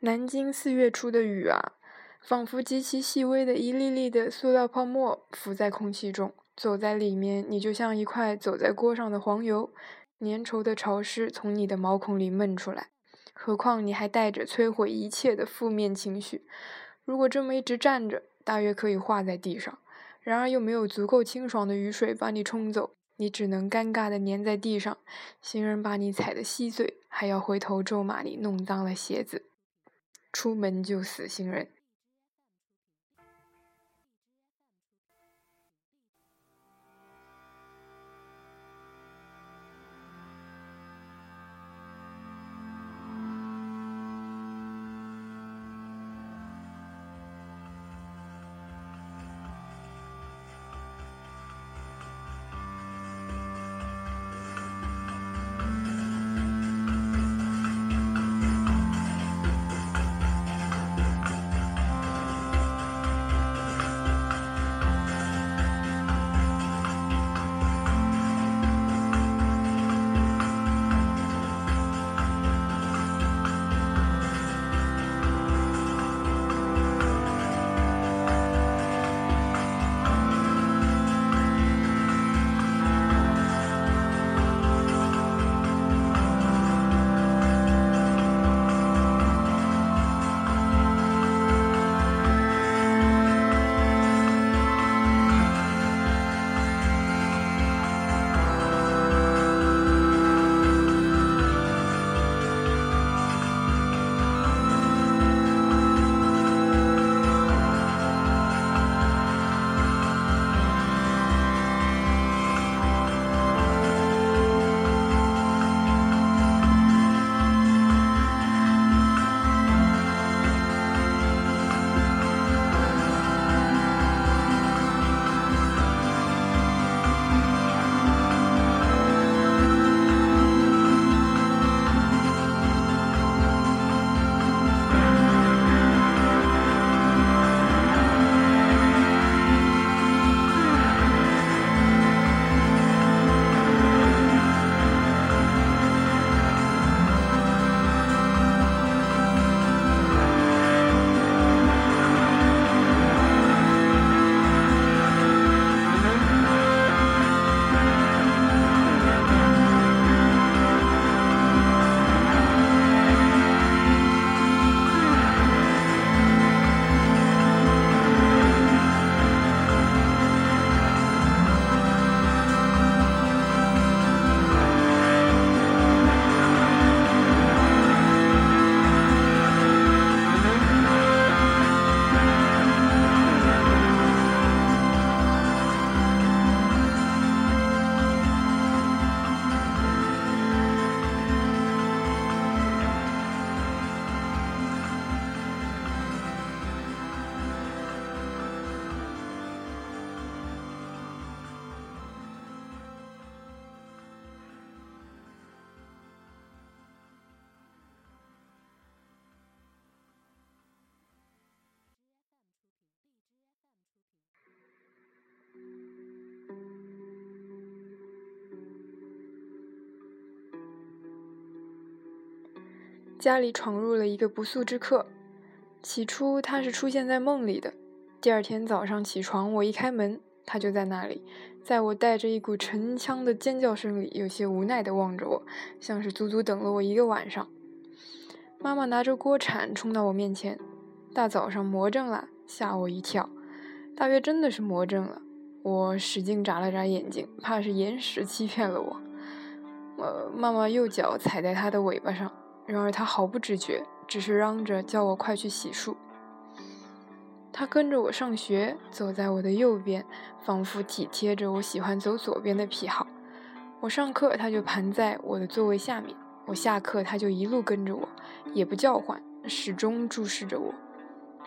南京四月初的雨啊，仿佛极其细微的一粒粒的塑料泡沫浮在空气中，走在里面，你就像一块走在锅上的黄油，粘稠的潮湿从你的毛孔里闷出来。何况你还带着摧毁一切的负面情绪。如果这么一直站着，大约可以化在地上。然而又没有足够清爽的雨水把你冲走，你只能尴尬地粘在地上。行人把你踩得稀碎，还要回头咒骂你弄脏了鞋子。出门就死，行人。家里闯入了一个不速之客。起初他是出现在梦里的。第二天早上起床，我一开门，他就在那里，在我带着一股沉腔的尖叫声里，有些无奈地望着我，像是足足等了我一个晚上。妈妈拿着锅铲冲到我面前：“大早上魔怔了！”吓我一跳。大约真的是魔怔了。我使劲眨了眨眼睛，怕是眼屎欺骗了我。呃，妈妈右脚踩在他的尾巴上。然而他毫不知觉，只是嚷着叫我快去洗漱。他跟着我上学，走在我的右边，仿佛体贴着我喜欢走左边的癖好。我上课，他就盘在我的座位下面；我下课，他就一路跟着我，也不叫唤，始终注视着我。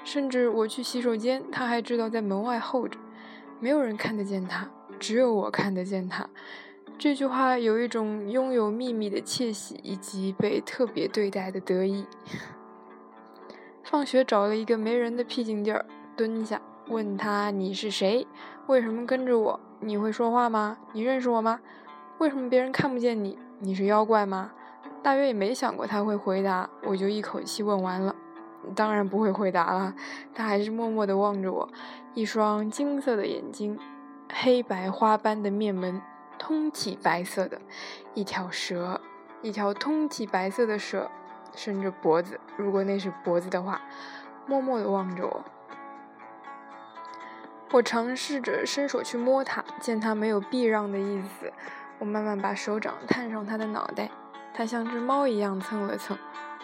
甚至我去洗手间，他还知道在门外候着。没有人看得见他，只有我看得见他。这句话有一种拥有秘密的窃喜，以及被特别对待的得意。放学找了一个没人的僻静地儿蹲下，问他：“你是谁？为什么跟着我？你会说话吗？你认识我吗？为什么别人看不见你？你是妖怪吗？”大约也没想过他会回答，我就一口气问完了。当然不会回答了，他还是默默地望着我，一双金色的眼睛，黑白花斑的面门，通体白色的，一条蛇，一条通体白色的蛇，伸着脖子，如果那是脖子的话，默默地望着我。我尝试着伸手去摸它，见它没有避让的意思，我慢慢把手掌探上它的脑袋，它像只猫一样蹭了蹭。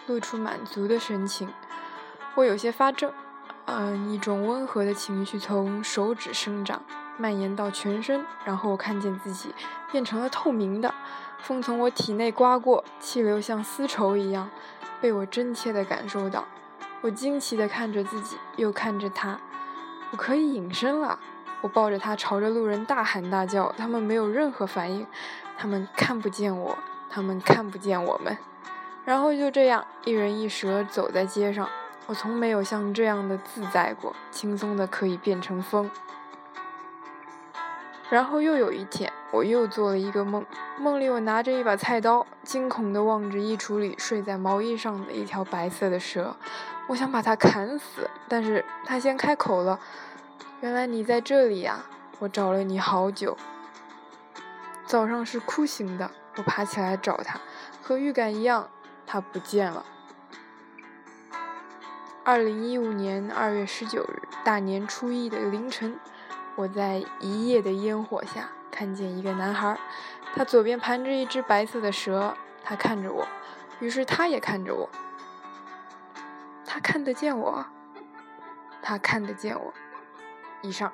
露出满足的神情，我有些发怔，嗯，一种温和的情绪从手指生长，蔓延到全身，然后我看见自己变成了透明的，风从我体内刮过，气流像丝绸一样被我真切地感受到。我惊奇地看着自己，又看着他，我可以隐身了。我抱着他，朝着路人大喊大叫，他们没有任何反应，他们看不见我，他们看不见我们。然后就这样，一人一蛇走在街上，我从没有像这样的自在过，轻松的可以变成风。然后又有一天，我又做了一个梦，梦里我拿着一把菜刀，惊恐地望着衣橱里睡在毛衣上的一条白色的蛇，我想把它砍死，但是它先开口了：“原来你在这里呀，我找了你好久。”早上是哭醒的，我爬起来找它，和预感一样。他不见了。二零一五年二月十九日，大年初一的凌晨，我在一夜的烟火下看见一个男孩，他左边盘着一只白色的蛇，他看着我，于是他也看着我。他看得见我，他看得见我。以上。